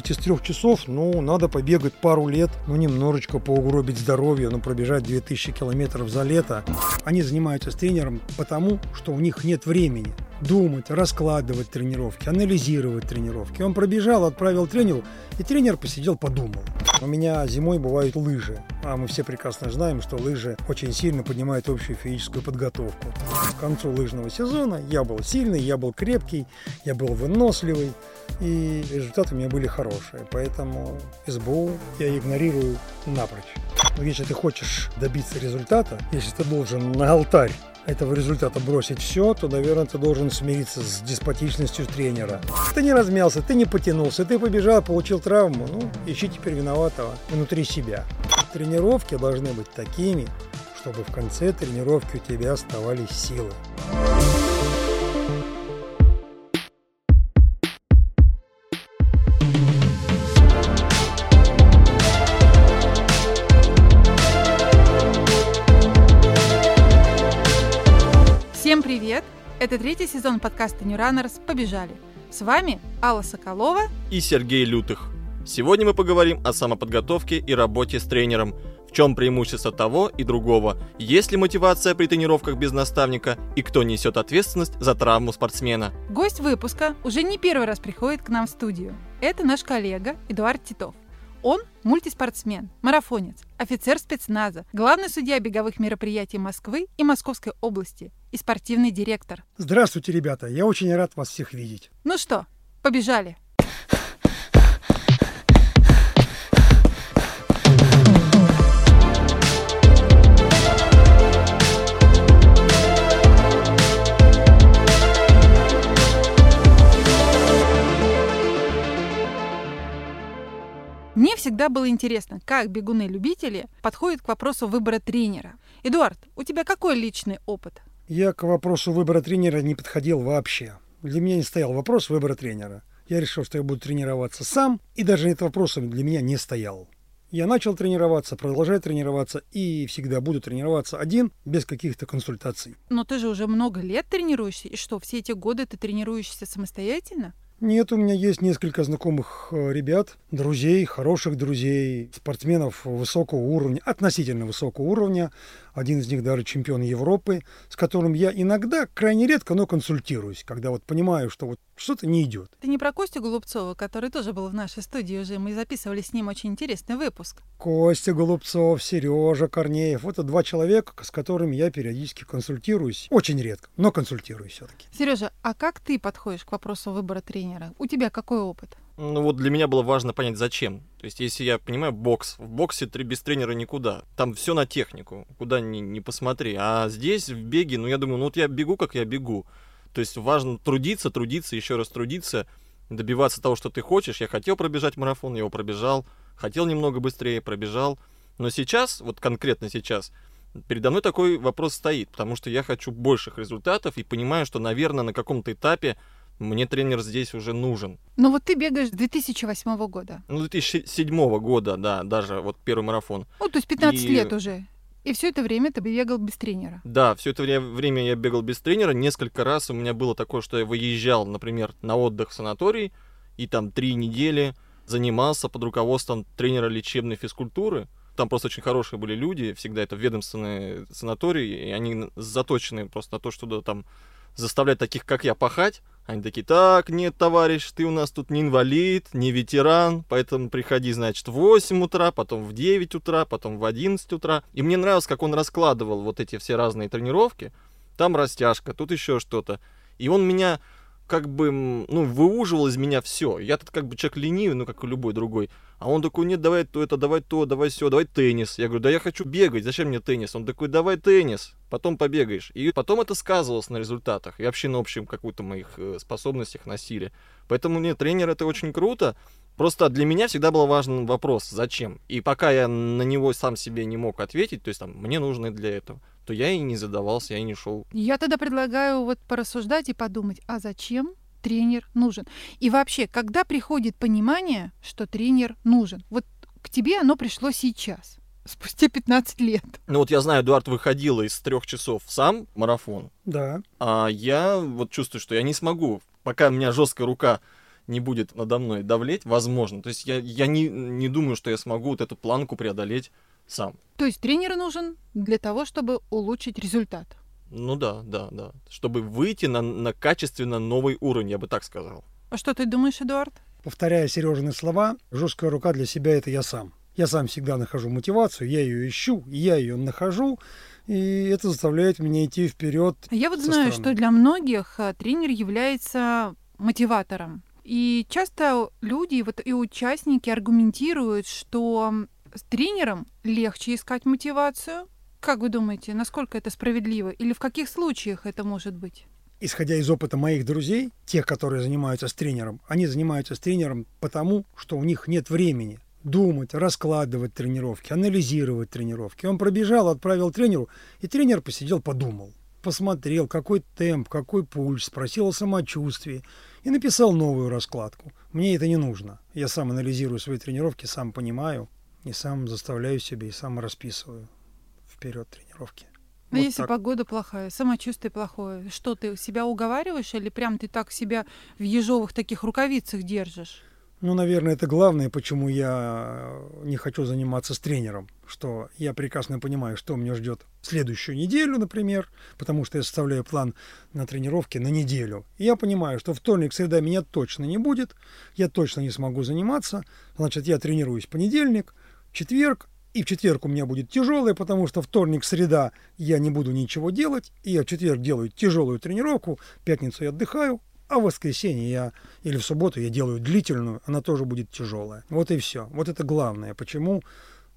выжить из трех часов, ну, надо побегать пару лет, ну, немножечко поугробить здоровье, ну, пробежать 2000 километров за лето. Они занимаются с тренером потому, что у них нет времени думать, раскладывать тренировки, анализировать тренировки. Он пробежал, отправил тренеру, и тренер посидел, подумал. У меня зимой бывают лыжи, а мы все прекрасно знаем, что лыжи очень сильно поднимают общую физическую подготовку. К концу лыжного сезона я был сильный, я был крепкий, я был выносливый, и результаты у меня были хорошие. Поэтому СБУ я игнорирую напрочь. Но если ты хочешь добиться результата, если ты должен на алтарь этого результата бросить все, то, наверное, ты должен смириться с деспотичностью тренера. Ты не размялся, ты не потянулся, ты побежал, получил травму, ну, ищи теперь виноватого внутри себя. Тренировки должны быть такими, чтобы в конце тренировки у тебя оставались силы. Это третий сезон подкаста New Runners «Побежали». С вами Алла Соколова и Сергей Лютых. Сегодня мы поговорим о самоподготовке и работе с тренером. В чем преимущество того и другого? Есть ли мотивация при тренировках без наставника? И кто несет ответственность за травму спортсмена? Гость выпуска уже не первый раз приходит к нам в студию. Это наш коллега Эдуард Титов. Он мультиспортсмен, марафонец, офицер спецназа, главный судья беговых мероприятий Москвы и Московской области и спортивный директор. Здравствуйте, ребята. Я очень рад вас всех видеть. Ну что, побежали. Было интересно, как бегуны-любители подходят к вопросу выбора тренера. Эдуард, у тебя какой личный опыт? Я к вопросу выбора тренера не подходил вообще. Для меня не стоял вопрос выбора тренера. Я решил, что я буду тренироваться сам, и даже этот вопрос для меня не стоял. Я начал тренироваться, продолжаю тренироваться и всегда буду тренироваться один, без каких-то консультаций. Но ты же уже много лет тренируешься, и что, все эти годы ты тренируешься самостоятельно? Нет, у меня есть несколько знакомых э, ребят, друзей, хороших друзей, спортсменов высокого уровня, относительно высокого уровня. Один из них даже чемпион Европы, с которым я иногда, крайне редко, но консультируюсь, когда вот понимаю, что вот что-то не идет. Ты не про Костю Голубцова, который тоже был в нашей студии уже. Мы записывали с ним очень интересный выпуск. Костя Голубцов, Сережа Корнеев. Вот это два человека, с которыми я периодически консультируюсь. Очень редко, но консультируюсь все-таки. Сережа, а как ты подходишь к вопросу выбора тренера? У тебя какой опыт? Ну вот для меня было важно понять, зачем. То есть, если я понимаю бокс, в боксе без тренера никуда. Там все на технику, куда ни, ни посмотри. А здесь, в беге, ну я думаю, ну вот я бегу, как я бегу. То есть важно трудиться, трудиться, еще раз трудиться, добиваться того, что ты хочешь. Я хотел пробежать марафон, я его пробежал, хотел немного быстрее, пробежал. Но сейчас, вот конкретно сейчас, передо мной такой вопрос стоит, потому что я хочу больших результатов и понимаю, что, наверное, на каком-то этапе мне тренер здесь уже нужен. Ну вот ты бегаешь с 2008 года. Ну, 2007 года, да, даже вот первый марафон. Ну, то есть 15 и... лет уже. И все это время ты бегал без тренера? Да, все это время я бегал без тренера. Несколько раз у меня было такое, что я выезжал, например, на отдых в санаторий, и там три недели занимался под руководством тренера лечебной физкультуры. Там просто очень хорошие были люди, всегда это ведомственные санатории, и они заточены просто на то, что там заставлять таких, как я, пахать. Они такие, так, нет, товарищ, ты у нас тут не инвалид, не ветеран, поэтому приходи, значит, в 8 утра, потом в 9 утра, потом в 11 утра. И мне нравилось, как он раскладывал вот эти все разные тренировки. Там растяжка, тут еще что-то. И он меня как бы, ну, выуживал из меня все. Я тут как бы человек ленивый, ну, как и любой другой. А он такой, нет, давай то это, давай то, давай все, давай теннис. Я говорю, да я хочу бегать, зачем мне теннис? Он такой, давай теннис, потом побегаешь. И потом это сказывалось на результатах и вообще на общем какую-то моих э, способностях на силе. Поэтому мне тренер это очень круто. Просто для меня всегда был важен вопрос, зачем. И пока я на него сам себе не мог ответить, то есть там, мне нужно для этого, то я и не задавался, я и не шел. Я тогда предлагаю вот порассуждать и подумать, а зачем тренер нужен. И вообще, когда приходит понимание, что тренер нужен? Вот к тебе оно пришло сейчас, спустя 15 лет. Ну вот я знаю, Эдуард выходил из трех часов сам марафон. Да. А я вот чувствую, что я не смогу, пока у меня жесткая рука не будет надо мной давлеть, возможно. То есть я, я не, не думаю, что я смогу вот эту планку преодолеть сам. То есть тренер нужен для того, чтобы улучшить результат? Ну да, да, да. Чтобы выйти на, на качественно новый уровень, я бы так сказал. А что ты думаешь, Эдуард? Повторяя Сережины слова, жесткая рука для себя это я сам. Я сам всегда нахожу мотивацию, я ее ищу, я ее нахожу, и это заставляет меня идти вперед. Я вот знаю, стороны. что для многих э, тренер является мотиватором. И часто люди вот, и участники аргументируют, что с тренером легче искать мотивацию. Как вы думаете, насколько это справедливо? Или в каких случаях это может быть? Исходя из опыта моих друзей, тех, которые занимаются с тренером, они занимаются с тренером потому, что у них нет времени думать, раскладывать тренировки, анализировать тренировки. Он пробежал, отправил тренеру, и тренер посидел, подумал. Посмотрел, какой темп, какой пульс, спросил о самочувствии и написал новую раскладку. Мне это не нужно. Я сам анализирую свои тренировки, сам понимаю, и сам заставляю себе, и сам расписываю вперед тренировки. А вот если так. погода плохая, самочувствие плохое, что ты себя уговариваешь или прям ты так себя в ежовых таких рукавицах держишь? Ну, наверное, это главное, почему я не хочу заниматься с тренером, что я прекрасно понимаю, что меня ждет следующую неделю, например, потому что я составляю план на тренировки на неделю. И я понимаю, что вторник, среда меня точно не будет, я точно не смогу заниматься, значит, я тренируюсь в понедельник, четверг, и в четверг у меня будет тяжелое, потому что вторник, среда я не буду ничего делать, и я в четверг делаю тяжелую тренировку, пятницу я отдыхаю, а в воскресенье я или в субботу я делаю длительную, она тоже будет тяжелая. Вот и все. Вот это главное. Почему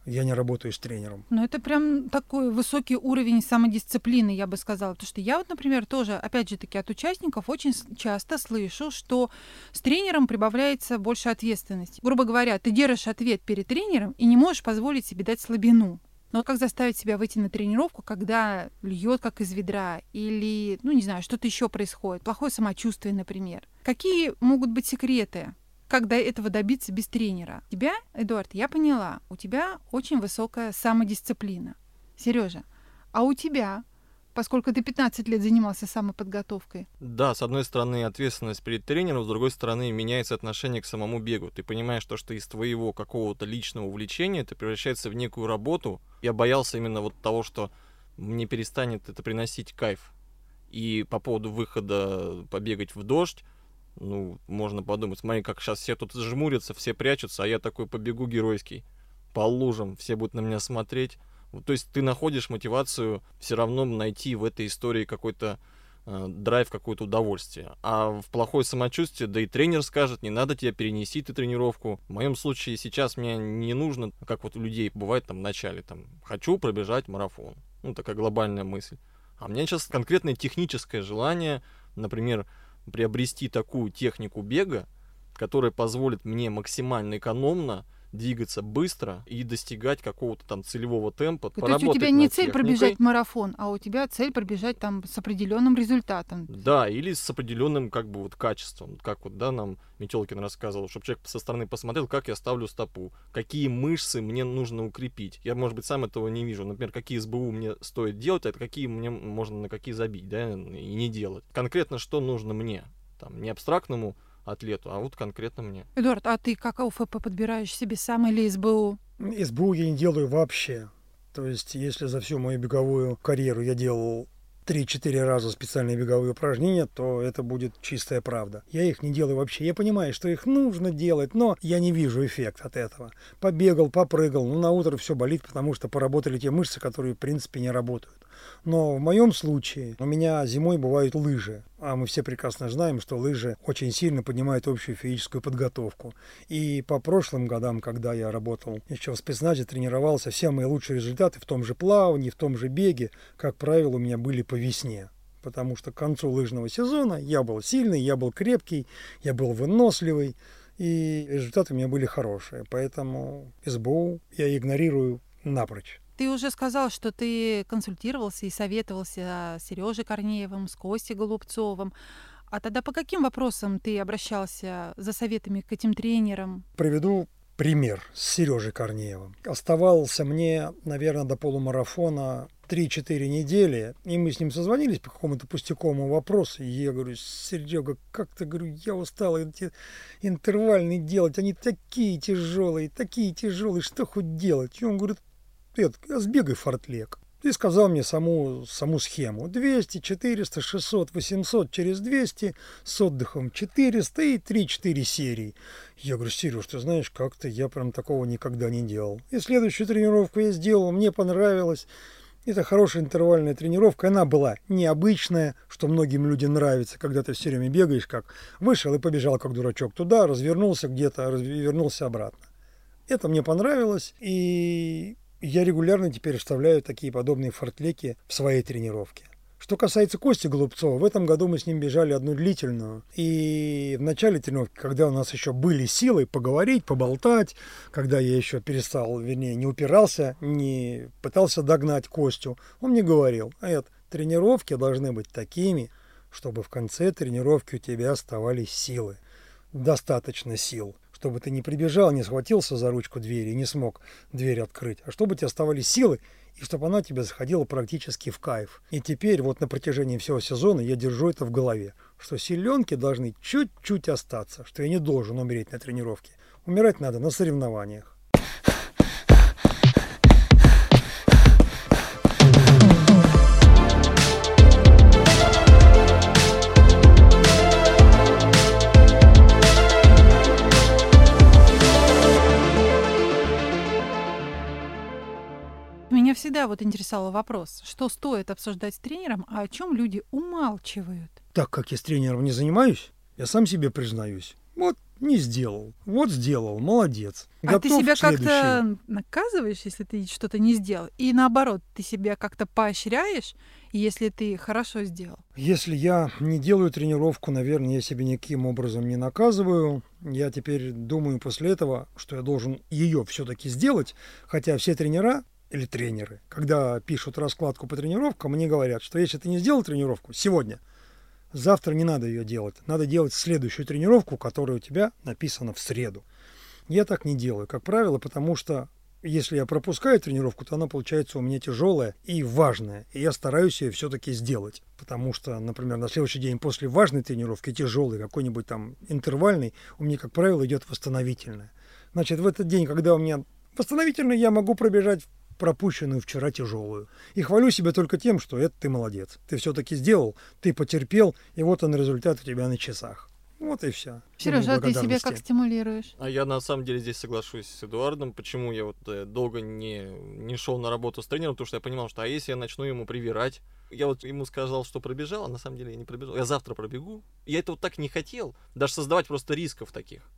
я не работаю с тренером. Ну, это прям такой высокий уровень самодисциплины, я бы сказала. Потому что я вот, например, тоже, опять же таки, от участников очень часто слышу, что с тренером прибавляется больше ответственности. Грубо говоря, ты держишь ответ перед тренером и не можешь позволить себе дать слабину. Но как заставить себя выйти на тренировку, когда льет как из ведра, или, ну, не знаю, что-то еще происходит, плохое самочувствие, например. Какие могут быть секреты, как до этого добиться без тренера? Тебя, Эдуард, я поняла, у тебя очень высокая самодисциплина. Сережа, а у тебя поскольку ты 15 лет занимался самоподготовкой. Да, с одной стороны ответственность перед тренером, с другой стороны меняется отношение к самому бегу. Ты понимаешь то, что из твоего какого-то личного увлечения это превращается в некую работу. Я боялся именно вот того, что мне перестанет это приносить кайф. И по поводу выхода побегать в дождь, ну, можно подумать, смотри, как сейчас все тут жмурятся, все прячутся, а я такой побегу геройский по лужам, все будут на меня смотреть. То есть ты находишь мотивацию все равно найти в этой истории какой-то э, драйв, какое-то удовольствие. А в плохое самочувствие, да и тренер скажет, не надо тебя перенести ты тренировку. В моем случае сейчас мне не нужно, как вот у людей бывает там в начале, там, хочу пробежать марафон. Ну, такая глобальная мысль. А у меня сейчас конкретное техническое желание, например, приобрести такую технику бега, которая позволит мне максимально экономно двигаться быстро и достигать какого-то там целевого темпа. То есть у тебя не цель техникой. пробежать марафон, а у тебя цель пробежать там с определенным результатом. Да, или с определенным как бы вот качеством, как вот да нам Метелкин рассказывал, чтобы человек со стороны посмотрел, как я ставлю стопу, какие мышцы мне нужно укрепить. Я, может быть, сам этого не вижу. Например, какие СБУ мне стоит делать, а какие мне можно на какие забить, да, и не делать. Конкретно что нужно мне, там, не абстрактному атлету, а вот конкретно мне. Эдуард, а ты как ОФП подбираешь себе сам или СБУ? СБУ я не делаю вообще. То есть, если за всю мою беговую карьеру я делал 3-4 раза специальные беговые упражнения, то это будет чистая правда. Я их не делаю вообще. Я понимаю, что их нужно делать, но я не вижу эффект от этого. Побегал, попрыгал, но на утро все болит, потому что поработали те мышцы, которые в принципе не работают. Но в моем случае у меня зимой бывают лыжи. А мы все прекрасно знаем, что лыжи очень сильно поднимают общую физическую подготовку. И по прошлым годам, когда я работал еще в спецназе, тренировался, все мои лучшие результаты в том же плавании, в том же беге, как правило, у меня были по весне потому что к концу лыжного сезона я был сильный, я был крепкий, я был выносливый, и результаты у меня были хорошие. Поэтому СБУ я игнорирую напрочь. Ты уже сказал, что ты консультировался и советовался с Сережей Корнеевым, с Костей Голубцовым. А тогда по каким вопросам ты обращался за советами к этим тренерам? Приведу пример с Сережей Корнеевым. Оставался мне, наверное, до полумарафона 3-4 недели, и мы с ним созвонились по какому-то пустяковому вопросу, и я говорю, Серега, как ты, говорю, я устал эти интервальные делать, они такие тяжелые, такие тяжелые, что хоть делать? И он говорит, Эд, сбегай фортлек. И сказал мне саму, саму схему. 200, 400, 600, 800 через 200, с отдыхом 400 и 3-4 серии. Я говорю, Сереж, ты знаешь, как-то я прям такого никогда не делал. И следующую тренировку я сделал, мне понравилось. Это хорошая интервальная тренировка. Она была необычная, что многим людям нравится, когда ты все время бегаешь, как вышел и побежал, как дурачок, туда, развернулся где-то, развернулся обратно. Это мне понравилось, и я регулярно теперь вставляю такие подобные фортлеки в свои тренировки. Что касается Кости Голубцова, в этом году мы с ним бежали одну длительную. И в начале тренировки, когда у нас еще были силы поговорить, поболтать, когда я еще перестал, вернее, не упирался, не пытался догнать Костю, он мне говорил, Эд, тренировки должны быть такими, чтобы в конце тренировки у тебя оставались силы. Достаточно сил чтобы ты не прибежал, не схватился за ручку двери и не смог дверь открыть, а чтобы у тебя оставались силы, и чтобы она тебе заходила практически в кайф. И теперь вот на протяжении всего сезона я держу это в голове, что силенки должны чуть-чуть остаться, что я не должен умереть на тренировке. Умирать надо на соревнованиях. Всегда вот интересовал вопрос, что стоит обсуждать с тренером, а о чем люди умалчивают. Так как я с тренером не занимаюсь, я сам себе признаюсь. Вот не сделал. Вот сделал. Молодец. А ты себя как-то наказываешь, если ты что-то не сделал? И наоборот, ты себя как-то поощряешь, если ты хорошо сделал? Если я не делаю тренировку, наверное, я себя никаким образом не наказываю. Я теперь думаю после этого, что я должен ее все-таки сделать, хотя все тренера или тренеры, когда пишут раскладку по тренировкам, мне говорят, что если ты не сделал тренировку сегодня, завтра не надо ее делать. Надо делать следующую тренировку, которая у тебя написана в среду. Я так не делаю, как правило, потому что если я пропускаю тренировку, то она получается у меня тяжелая и важная. И я стараюсь ее все-таки сделать. Потому что, например, на следующий день после важной тренировки, тяжелой, какой-нибудь там интервальной, у меня, как правило, идет восстановительная. Значит, в этот день, когда у меня восстановительная, я могу пробежать пропущенную вчера тяжелую. И хвалю себя только тем, что это ты молодец. Ты все-таки сделал, ты потерпел, и вот он результат у тебя на часах. Вот и все. Сережа, а ты себя как стимулируешь? А я на самом деле здесь соглашусь с Эдуардом. Почему я вот э, долго не, не шел на работу с тренером, потому что я понимал, что а если я начну ему привирать, я вот ему сказал, что пробежал, а на самом деле я не пробежал. Я завтра пробегу. Я этого так не хотел. Даже создавать просто рисков таких.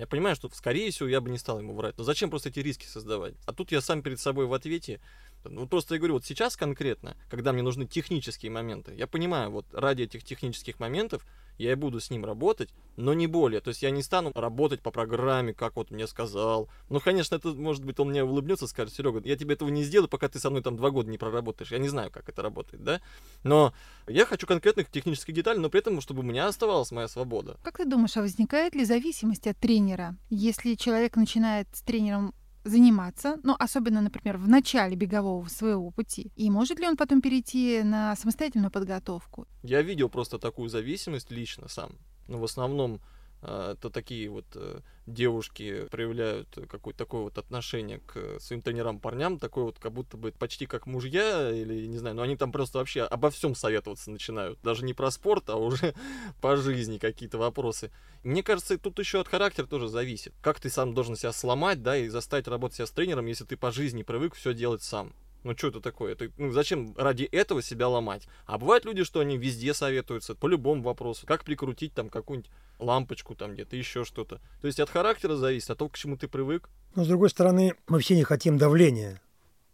Я понимаю, что, скорее всего, я бы не стал ему врать. Но зачем просто эти риски создавать? А тут я сам перед собой в ответе. Ну, просто я говорю, вот сейчас конкретно, когда мне нужны технические моменты, я понимаю, вот ради этих технических моментов я и буду с ним работать, но не более. То есть я не стану работать по программе, как вот мне сказал. Ну, конечно, это, может быть, он мне улыбнется скажет, Серега, я тебе этого не сделаю, пока ты со мной там два года не проработаешь. Я не знаю, как это работает, да? Но я хочу конкретных технических деталей, но при этом, чтобы у меня оставалась моя свобода. Как ты думаешь, а возникает ли зависимость от тренера? Если человек начинает с тренером заниматься, ну, особенно, например, в начале бегового своего пути? И может ли он потом перейти на самостоятельную подготовку? Я видел просто такую зависимость лично сам. Но в основном а, это такие вот э, девушки проявляют какое-то такое вот отношение к своим тренерам-парням, такое вот как будто бы почти как мужья, или не знаю, но они там просто вообще обо всем советоваться начинают. Даже не про спорт, а уже по жизни какие-то вопросы. Мне кажется, тут еще от характера тоже зависит. Как ты сам должен себя сломать, да, и заставить работать себя с тренером, если ты по жизни привык все делать сам. Ну что это такое? Это, ну, зачем ради этого себя ломать? А бывают люди, что они везде советуются по любому вопросу. Как прикрутить там какую-нибудь лампочку там где-то, еще что-то. То есть от характера зависит, от того, к чему ты привык. Но с другой стороны, мы все не хотим давления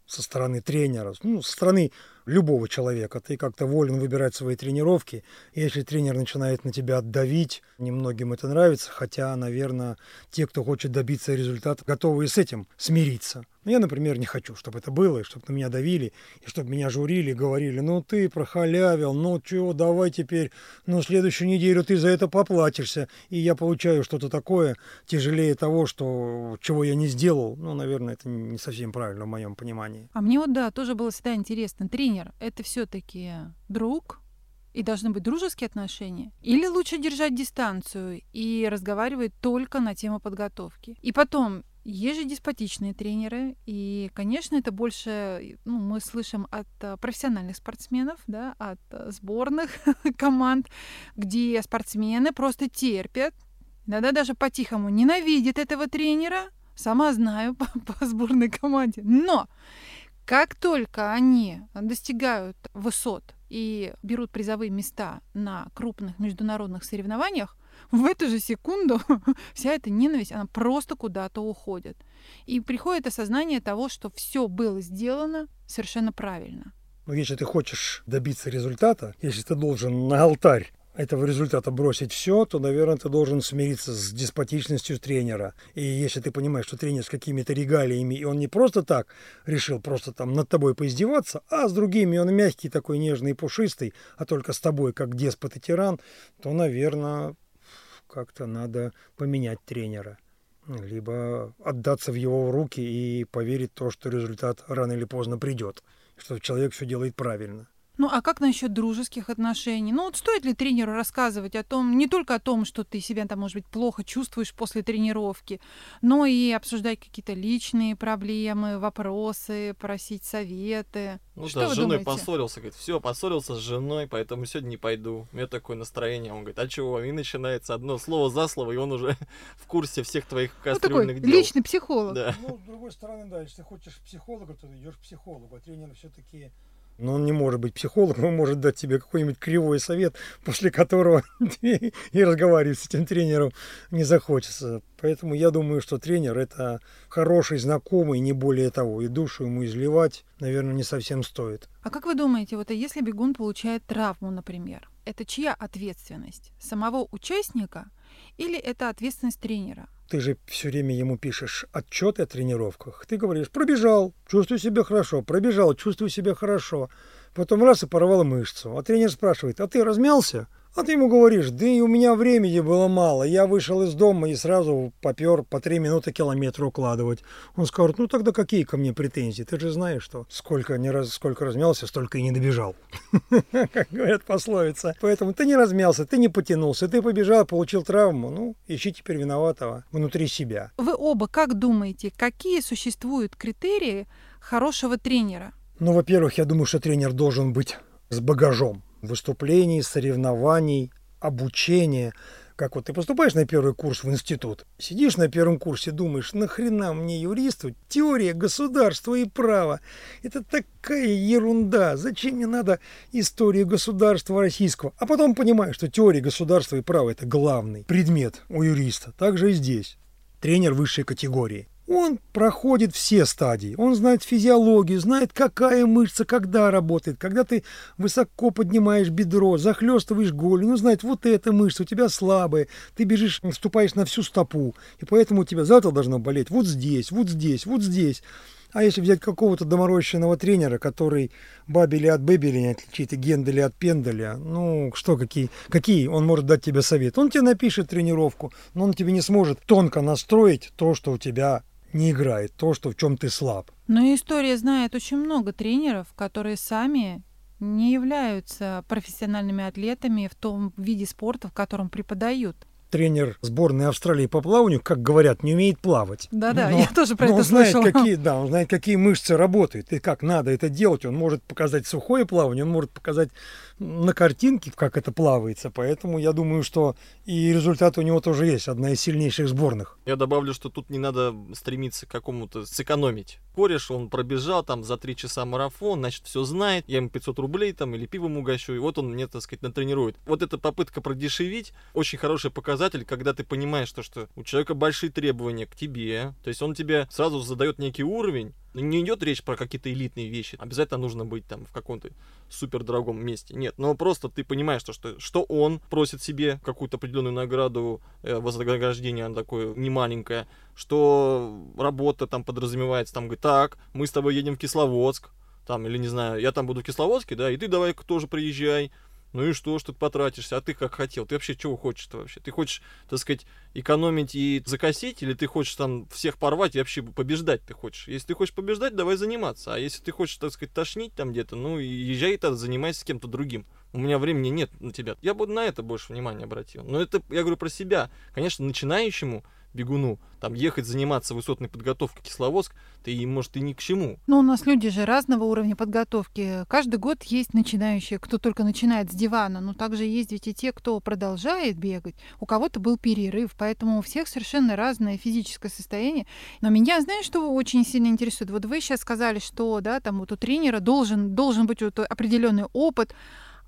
со стороны тренера, ну, со стороны любого человека. Ты как-то волен выбирать свои тренировки. Если тренер начинает на тебя давить, немногим это нравится, хотя, наверное, те, кто хочет добиться результата, готовы и с этим смириться. Но я, например, не хочу, чтобы это было, и чтобы на меня давили, и чтобы меня журили, говорили, ну ты прохалявил, ну чего, давай теперь, ну следующую неделю ты за это поплатишься, и я получаю что-то такое тяжелее того, что, чего я не сделал. Ну, наверное, это не совсем правильно в моем понимании. А мне вот, да, тоже было всегда интересно. Тренер — это все таки друг, и должны быть дружеские отношения? Или лучше держать дистанцию и разговаривать только на тему подготовки? И потом, есть же деспотичные тренеры, и, конечно, это больше ну, мы слышим от э, профессиональных спортсменов, да, от э, сборных команд, где спортсмены просто терпят, иногда даже по-тихому ненавидят этого тренера, сама знаю по, по сборной команде. Но как только они достигают высот и берут призовые места на крупных международных соревнованиях, в эту же секунду вся эта ненависть, она просто куда-то уходит. И приходит осознание того, что все было сделано совершенно правильно. Но если ты хочешь добиться результата, если ты должен на алтарь этого результата бросить все, то, наверное, ты должен смириться с деспотичностью тренера. И если ты понимаешь, что тренер с какими-то регалиями, и он не просто так решил просто там над тобой поиздеваться, а с другими он мягкий, такой нежный и пушистый, а только с тобой как деспот и тиран, то, наверное, как-то надо поменять тренера. Либо отдаться в его руки и поверить в то, что результат рано или поздно придет, что человек все делает правильно. Ну а как насчет дружеских отношений? Ну вот стоит ли тренеру рассказывать о том, не только о том, что ты себя там, может быть, плохо чувствуешь после тренировки, но и обсуждать какие-то личные проблемы, вопросы, просить советы. Ну что да, с женой думаете? поссорился, говорит, все, поссорился с женой, поэтому сегодня не пойду. У меня такое настроение. Он говорит, а чего? И начинается одно слово за слово, и он уже в курсе всех твоих Ну такой кастрюльных дел. личный психолог. Да. Ну, с другой стороны, да, если ты хочешь психолога, то ты идешь к психологу, а тренер все-таки но он не может быть психологом, он может дать тебе какой-нибудь кривой совет, после которого и разговаривать с этим тренером не захочется. Поэтому я думаю, что тренер это хороший знакомый, не более того. И душу ему изливать, наверное, не совсем стоит. А как вы думаете, вот если бегун получает травму, например, это чья ответственность? Самого участника или это ответственность тренера? Ты же все время ему пишешь отчеты о тренировках. Ты говоришь, пробежал, чувствую себя хорошо, пробежал, чувствую себя хорошо. Потом раз и порвал мышцу. А тренер спрашивает, а ты размялся? А ты ему говоришь, да и у меня времени было мало. Я вышел из дома и сразу попер по три минуты километр укладывать. Он скажет, ну тогда какие ко мне претензии? Ты же знаешь, что сколько, не раз, сколько размялся, столько и не добежал. Как говорят пословица. Поэтому ты не размялся, ты не потянулся, ты побежал, получил травму. Ну, ищи теперь виноватого внутри себя. Вы оба как думаете, какие существуют критерии хорошего тренера? Ну, во-первых, я думаю, что тренер должен быть с багажом выступлений, соревнований, обучения. Как вот ты поступаешь на первый курс в институт, сидишь на первом курсе, думаешь, нахрена мне юристу, теория государства и права. Это такая ерунда. Зачем мне надо историю государства российского? А потом понимаешь, что теория государства и права это главный предмет у юриста. Так же и здесь. Тренер высшей категории. Он проходит все стадии. Он знает физиологию, знает, какая мышца когда работает. Когда ты высоко поднимаешь бедро, захлестываешь голень, он знает, вот эта мышца у тебя слабая. Ты бежишь, вступаешь на всю стопу. И поэтому у тебя завтра должно болеть вот здесь, вот здесь, вот здесь. А если взять какого-то доморощенного тренера, который бабели от бэбели не отличит, и генделя от пенделя, ну, что, какие, какие он может дать тебе совет? Он тебе напишет тренировку, но он тебе не сможет тонко настроить то, что у тебя не играет, то, что в чем ты слаб. Но история знает очень много тренеров, которые сами не являются профессиональными атлетами в том виде спорта, в котором преподают. Тренер сборной Австралии по плаванию, как говорят, не умеет плавать. Да-да, Но- я тоже про но это он знает, слышала. какие, да, он знает, какие мышцы работают и как надо это делать. Он может показать сухое плавание, он может показать на картинке, как это плавается. Поэтому я думаю, что и результат у него тоже есть. Одна из сильнейших сборных. Я добавлю, что тут не надо стремиться к какому-то сэкономить. Кореш, он пробежал там за три часа марафон, значит, все знает, я ему 500 рублей там или пивом угощу, и вот он мне, так сказать, натренирует. Вот эта попытка продешевить очень хороший показатель, когда ты понимаешь, то, что у человека большие требования к тебе, то есть он тебе сразу задает некий уровень, Не идет речь про какие-то элитные вещи. Обязательно нужно быть там в каком-то супер дорогом месте. Нет, но просто ты понимаешь, что, что, что он просит себе какую-то определенную награду, э, вознаграждение она такое немаленькое, что работа там подразумевается, там говорит, так, мы с тобой едем в Кисловодск, там, или не знаю, я там буду в Кисловодске, да, и ты давай тоже приезжай, ну и что, что ты потратишься? А ты как хотел? Ты вообще чего хочешь-то вообще? Ты хочешь, так сказать, экономить и закосить? Или ты хочешь там всех порвать и вообще побеждать ты хочешь? Если ты хочешь побеждать, давай заниматься. А если ты хочешь, так сказать, тошнить там где-то, ну езжай тогда, занимайся с кем-то другим. У меня времени нет на тебя. Я бы на это больше внимания обратил. Но это, я говорю про себя. Конечно, начинающему бегуну, там ехать заниматься высотной подготовкой Кисловодск, ты, может, и ни к чему. Но у нас люди же разного уровня подготовки. Каждый год есть начинающие, кто только начинает с дивана, но также есть ведь и те, кто продолжает бегать. У кого-то был перерыв, поэтому у всех совершенно разное физическое состояние. Но меня, знаешь, что очень сильно интересует? Вот вы сейчас сказали, что да, там вот у тренера должен, должен быть вот определенный опыт.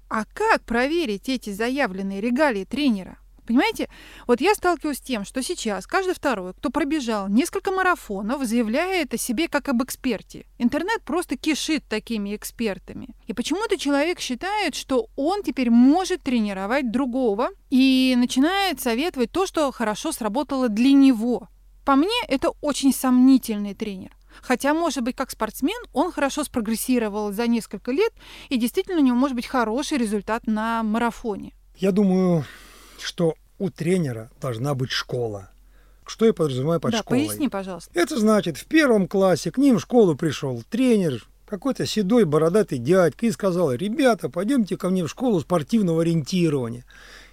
А как проверить эти заявленные регалии тренера? Понимаете? Вот я сталкиваюсь с тем, что сейчас каждый второй, кто пробежал несколько марафонов, заявляет о себе как об эксперте. Интернет просто кишит такими экспертами. И почему-то человек считает, что он теперь может тренировать другого и начинает советовать то, что хорошо сработало для него. По мне, это очень сомнительный тренер. Хотя, может быть, как спортсмен, он хорошо спрогрессировал за несколько лет, и действительно у него может быть хороший результат на марафоне. Я думаю, что у тренера должна быть школа. Что я подразумеваю под да, школой? поясни, пожалуйста. Это значит, в первом классе к ним в школу пришел тренер, какой-то седой бородатый дядька и сказал, ребята, пойдемте ко мне в школу спортивного ориентирования.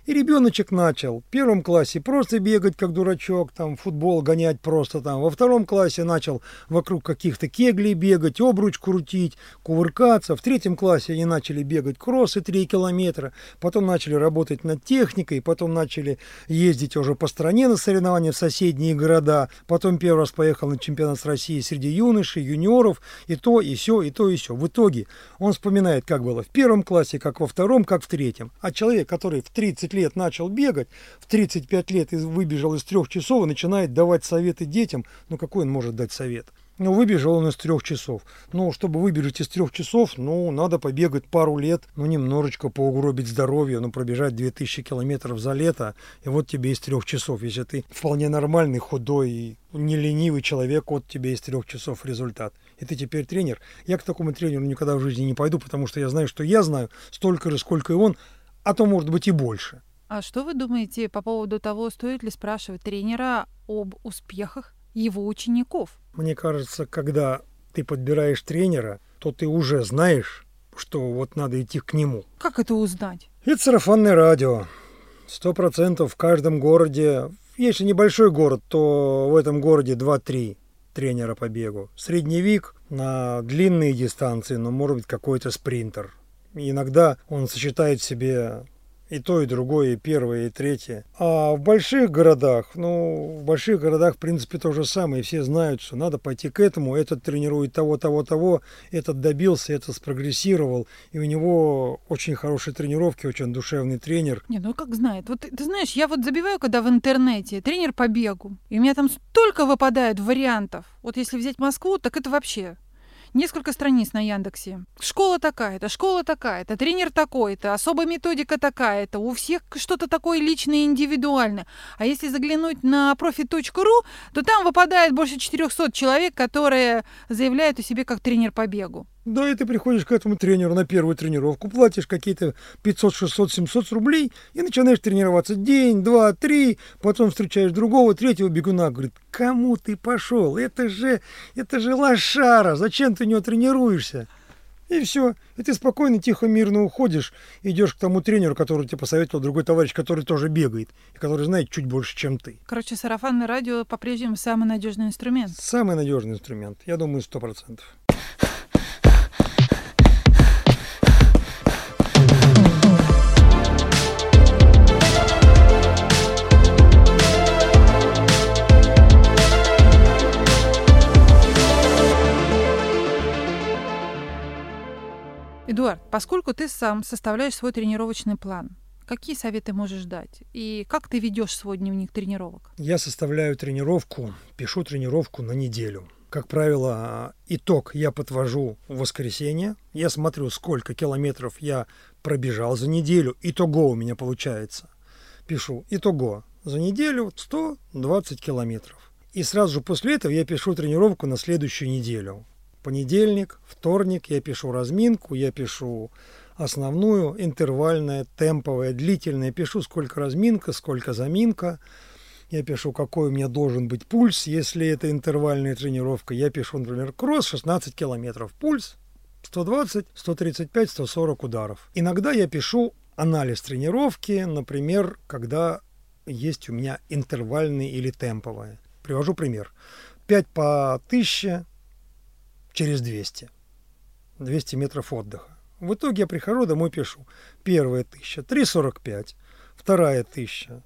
И ребеночек начал в первом классе просто бегать как дурачок, там футбол гонять просто там. Во втором классе начал вокруг каких-то кеглей бегать, обруч крутить, кувыркаться. В третьем классе они начали бегать кроссы 3 километра. Потом начали работать над техникой, потом начали ездить уже по стране на соревнования в соседние города. Потом первый раз поехал на чемпионат России среди юношей, юниоров. И то, и все, и то, и все. В итоге он вспоминает, как было в первом классе, как во втором, как в третьем. А человек, который в 30 лет начал бегать, в 35 лет выбежал из трех часов и начинает давать советы детям, ну какой он может дать совет? Ну, выбежал он из трех часов. Ну, чтобы выбежать из трех часов, ну, надо побегать пару лет, ну, немножечко поугробить здоровье, ну, пробежать 2000 километров за лето, и вот тебе из трех часов. Если ты вполне нормальный, худой и не ленивый человек, вот тебе из трех часов результат. И ты теперь тренер. Я к такому тренеру никогда в жизни не пойду, потому что я знаю, что я знаю столько же, сколько и он, а то, может быть, и больше. А что вы думаете по поводу того, стоит ли спрашивать тренера об успехах его учеников? Мне кажется, когда ты подбираешь тренера, то ты уже знаешь, что вот надо идти к нему. Как это узнать? Это сарафанное радио. Сто процентов в каждом городе. Если небольшой город, то в этом городе 2-3 тренера по бегу. Средневик на длинные дистанции, но может быть какой-то спринтер. иногда он сочетает в себе и то, и другое, и первое, и третье. А в больших городах, ну, в больших городах, в принципе, то же самое. Все знают, что надо пойти к этому. Этот тренирует того, того, того. Этот добился, этот спрогрессировал. И у него очень хорошие тренировки, очень душевный тренер. Не, ну как знает. Вот ты знаешь, я вот забиваю, когда в интернете тренер по бегу. И у меня там столько выпадает вариантов. Вот если взять Москву, так это вообще несколько страниц на Яндексе. Школа такая-то, школа такая-то, тренер такой-то, особая методика такая-то. У всех что-то такое личное и индивидуальное. А если заглянуть на профи.ру, то там выпадает больше 400 человек, которые заявляют о себе как тренер по бегу. Да, и ты приходишь к этому тренеру на первую тренировку, платишь какие-то 500, 600, 700 рублей и начинаешь тренироваться день, два, три, потом встречаешь другого, третьего бегуна, говорит, кому ты пошел? Это же, это же лошара, зачем ты у него тренируешься? И все. И ты спокойно, тихо, мирно уходишь, идешь к тому тренеру, который тебе посоветовал другой товарищ, который тоже бегает, и который знает чуть больше, чем ты. Короче, сарафанное радио по-прежнему самый надежный инструмент. Самый надежный инструмент. Я думаю, сто процентов. Эдуард, поскольку ты сам составляешь свой тренировочный план, какие советы можешь дать? И как ты ведешь свой дневник тренировок? Я составляю тренировку, пишу тренировку на неделю. Как правило, итог я подвожу в воскресенье. Я смотрю, сколько километров я пробежал за неделю. Итого у меня получается. Пишу итого за неделю 120 километров. И сразу же после этого я пишу тренировку на следующую неделю. Понедельник, вторник я пишу разминку, я пишу основную, интервальная, темповая, длительная. Пишу, сколько разминка, сколько заминка. Я пишу, какой у меня должен быть пульс. Если это интервальная тренировка, я пишу, например, кросс 16 километров. Пульс 120, 135, 140 ударов. Иногда я пишу анализ тренировки, например, когда есть у меня интервальные или темповые. Привожу пример. 5 по 1000 через 200. 200 метров отдыха. В итоге я прихожу домой, пишу. Первая тысяча 3,45, вторая тысяча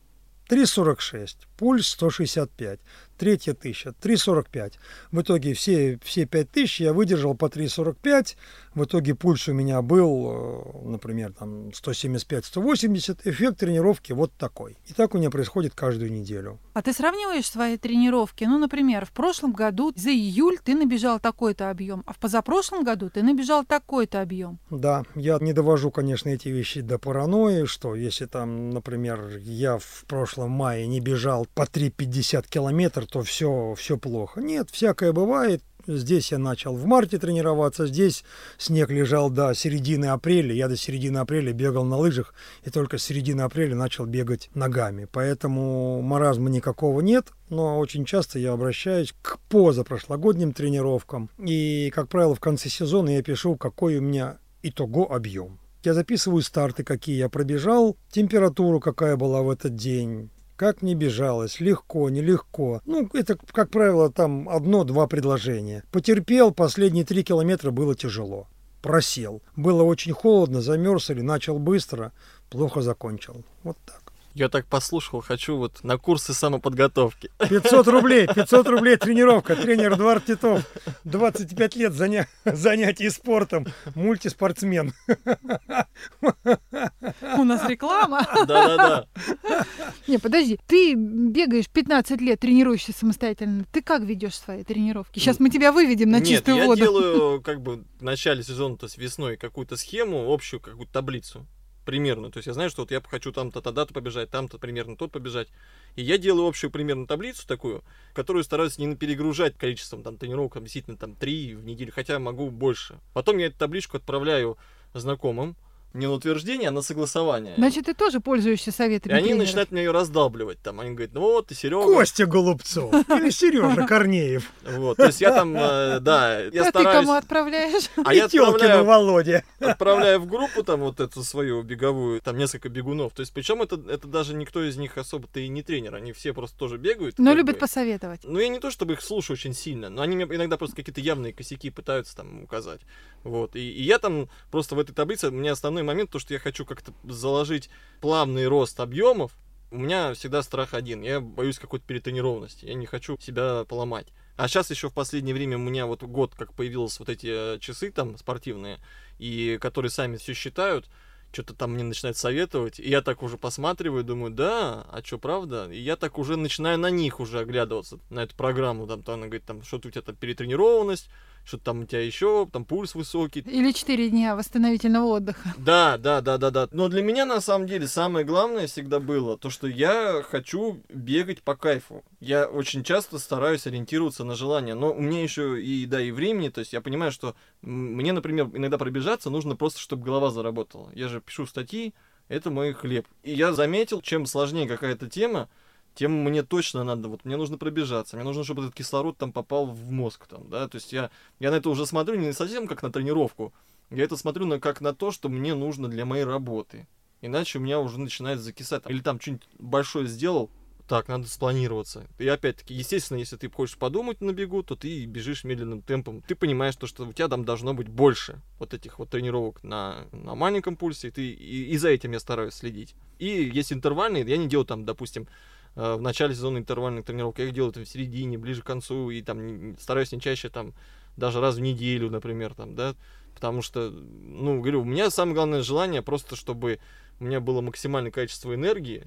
3,46, пульс 165, третья тысяча 3,45. В итоге все, все 5 тысяч я выдержал по 3,45. В итоге пульс у меня был, э, например, там 175-180. Эффект тренировки вот такой. И так у меня происходит каждую неделю. А ты сравниваешь свои тренировки? Ну, например, в прошлом году за июль ты набежал такой-то объем, а в позапрошлом году ты набежал такой-то объем. Да, я не довожу, конечно, эти вещи до паранойи, что если там, например, я в прошлом мае не бежал по 3,50 километр, то все, все плохо. Нет, всякое бывает. Здесь я начал в марте тренироваться, здесь снег лежал до середины апреля. Я до середины апреля бегал на лыжах и только с середины апреля начал бегать ногами. Поэтому маразма никакого нет, но очень часто я обращаюсь к позапрошлогодним тренировкам. И, как правило, в конце сезона я пишу, какой у меня итого объем. Я записываю старты, какие я пробежал, температуру, какая была в этот день, как мне бежалось, легко, нелегко. Ну, это, как правило, там одно-два предложения. Потерпел, последние три километра было тяжело. Просел. Было очень холодно, замерз или начал быстро, плохо закончил. Вот так. Я так послушал, хочу вот на курсы самоподготовки. 500 рублей, 500 рублей тренировка. Тренер Эдуард Титов. 25 лет заня... занятий спортом. Мультиспортсмен. У нас реклама. Да-да-да. Не, подожди, ты бегаешь 15 лет, тренируешься самостоятельно. Ты как ведешь свои тренировки? Сейчас мы тебя выведем на Нет, чистую я воду. делаю как бы в начале сезона, то есть весной, какую-то схему, общую какую-то таблицу примерно. То есть я знаю, что вот я хочу там-то тогда-то побежать, там-то примерно тот побежать. И я делаю общую примерно таблицу такую, которую стараюсь не перегружать количеством там тренировок, там, действительно там три в неделю, хотя могу больше. Потом я эту табличку отправляю знакомым, не на утверждение, а на согласование. Значит, ты тоже пользуешься И советами они тренеров. начинают мне ее раздалбливать. Там они говорят, ну вот, ты Серега. Костя Голубцов или Сережа Корнеев. Вот, то есть я там, э, да, я а ты стараюсь. кому отправляешь? А я И отправляю, Володя. отправляю в группу там вот эту свою беговую, там несколько бегунов. То есть, причем это, это даже никто из них особо-то и не тренер. Они все просто тоже бегают. Но любят посоветовать. Ну, я не то чтобы их слушаю очень сильно, но они мне иногда просто какие-то явные косяки пытаются там указать. Вот. И, и я там просто в этой таблице, у меня основной момент, то, что я хочу как-то заложить плавный рост объемов. У меня всегда страх один. Я боюсь какой-то перетренированности. Я не хочу себя поломать. А сейчас еще в последнее время у меня вот год, как появились вот эти э, часы там спортивные, и которые сами все считают, что-то там мне начинают советовать, и я так уже посматриваю, думаю, да, а что, правда? И я так уже начинаю на них уже оглядываться, на эту программу, там, то она говорит, там, что-то у тебя там перетренированность, что-то там у тебя еще, там пульс высокий. Или 4 дня восстановительного отдыха. Да, да, да, да, да. Но для меня на самом деле самое главное всегда было то, что я хочу бегать по кайфу. Я очень часто стараюсь ориентироваться на желание, но у меня еще и да и времени, то есть я понимаю, что мне, например, иногда пробежаться нужно просто, чтобы голова заработала. Я же пишу статьи, это мой хлеб. И я заметил, чем сложнее какая-то тема, тем мне точно надо, вот мне нужно пробежаться, мне нужно, чтобы этот кислород там попал в мозг, там, да, то есть я, я на это уже смотрю не совсем как на тренировку, я это смотрю на, как на то, что мне нужно для моей работы. Иначе у меня уже начинает закисать. Или там что-нибудь большое сделал, так, надо спланироваться. И опять-таки, естественно, если ты хочешь подумать на бегу, то ты бежишь медленным темпом. Ты понимаешь, то, что у тебя там должно быть больше вот этих вот тренировок на, на маленьком пульсе, и, ты, и, и за этим я стараюсь следить. И есть интервальные, я не делаю там, допустим, в начале сезона интервальных тренировок, я их делаю там в середине, ближе к концу, и там стараюсь не чаще там даже раз в неделю, например, там, да, потому что, ну, говорю, у меня самое главное желание просто, чтобы у меня было максимальное количество энергии,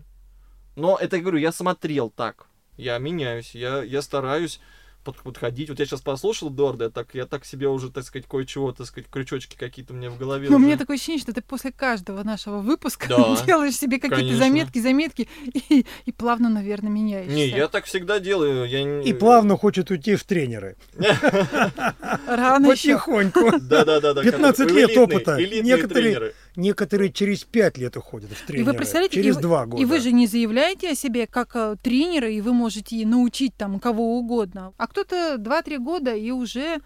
но это, говорю, я смотрел так, я меняюсь, я, я стараюсь подходить. Вот я сейчас послушал Эдуарда, я так, я так себе уже, так сказать, кое-чего, так сказать, крючочки какие-то у меня в голове. Но у уже. меня такое ощущение, что ты после каждого нашего выпуска Да, делаешь себе какие-то конечно. заметки, заметки и, и плавно, наверное, меняешься. Не, я так всегда делаю. Я... И плавно хочет уйти в тренеры. Рано. Потихоньку. Да-да-да. 15 лет опыта. Некоторые- тренеры. Некоторые через 5 лет уходят в И тренеры. вы представляете, через и, 2 года. и вы же не заявляете о себе как э, тренера, и вы можете научить там кого угодно. А кто-то 2-3 года и уже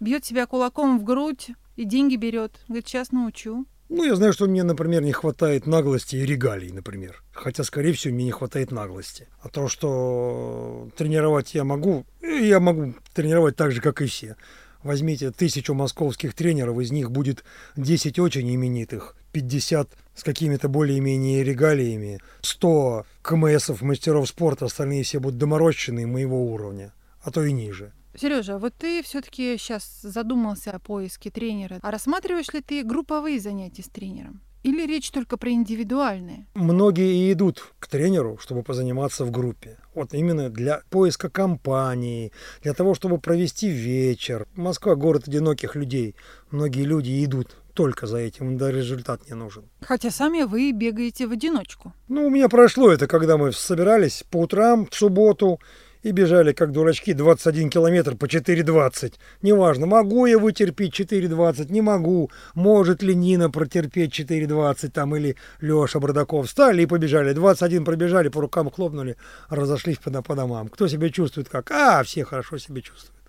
бьет себя кулаком в грудь и деньги берет. Говорит, сейчас научу. Ну, я знаю, что мне, например, не хватает наглости и регалий, например. Хотя, скорее всего, мне не хватает наглости. А то, что тренировать я могу, э, я могу тренировать так же, как и все. Возьмите тысячу московских тренеров, из них будет 10 очень именитых, 50 с какими-то более-менее регалиями, 100 КМСов, мастеров спорта, остальные все будут доморощенные моего уровня, а то и ниже. Сережа, вот ты все-таки сейчас задумался о поиске тренера. А рассматриваешь ли ты групповые занятия с тренером? Или речь только про индивидуальные? Многие и идут к тренеру, чтобы позаниматься в группе. Вот именно для поиска компании, для того, чтобы провести вечер. Москва – город одиноких людей. Многие люди идут только за этим, им даже результат не нужен. Хотя сами вы бегаете в одиночку. Ну, у меня прошло это, когда мы собирались по утрам в субботу и бежали, как дурачки, 21 километр по 4,20. Неважно, могу я вытерпеть 4,20, не могу. Может ли Нина протерпеть 4,20 там или Леша Бардаков. Встали и побежали. 21 пробежали, по рукам хлопнули, разошлись по, по домам. Кто себя чувствует как? А, все хорошо себя чувствуют.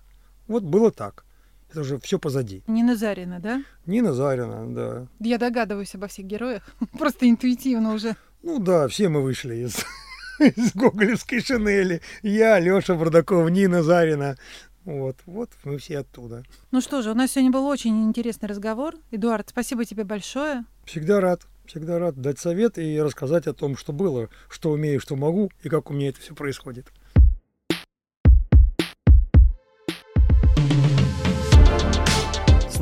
Вот было так. Это уже все позади. Нина Зарина, да? Нина Зарина, да. Я догадываюсь обо всех героях. Просто интуитивно уже. Ну да, все мы вышли из, из гоголевской шинели. Я, Леша Бардаков, Нина Зарина. Вот, вот мы все оттуда. Ну что же, у нас сегодня был очень интересный разговор. Эдуард, спасибо тебе большое. Всегда рад, всегда рад дать совет и рассказать о том, что было, что умею, что могу и как у меня это все происходит.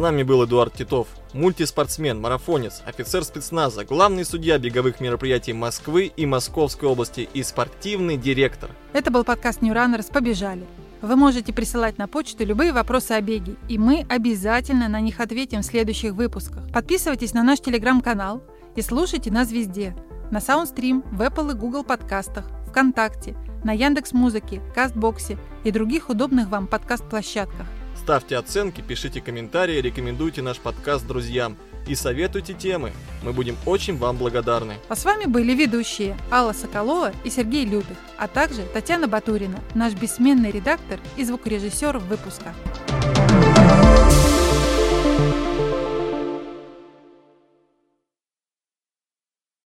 Нами был Эдуард Титов, мультиспортсмен, марафонец, офицер спецназа, главный судья беговых мероприятий Москвы и Московской области и спортивный директор. Это был подкаст New Runners «Побежали». Вы можете присылать на почту любые вопросы о беге, и мы обязательно на них ответим в следующих выпусках. Подписывайтесь на наш телеграм-канал и слушайте нас везде. На Soundstream, в Apple и Google подкастах, ВКонтакте, на Яндекс.Музыке, Кастбоксе и других удобных вам подкаст-площадках. Ставьте оценки, пишите комментарии, рекомендуйте наш подкаст друзьям и советуйте темы. Мы будем очень вам благодарны. А с вами были ведущие Алла Соколова и Сергей Любих, а также Татьяна Батурина, наш бессменный редактор и звукорежиссер выпуска.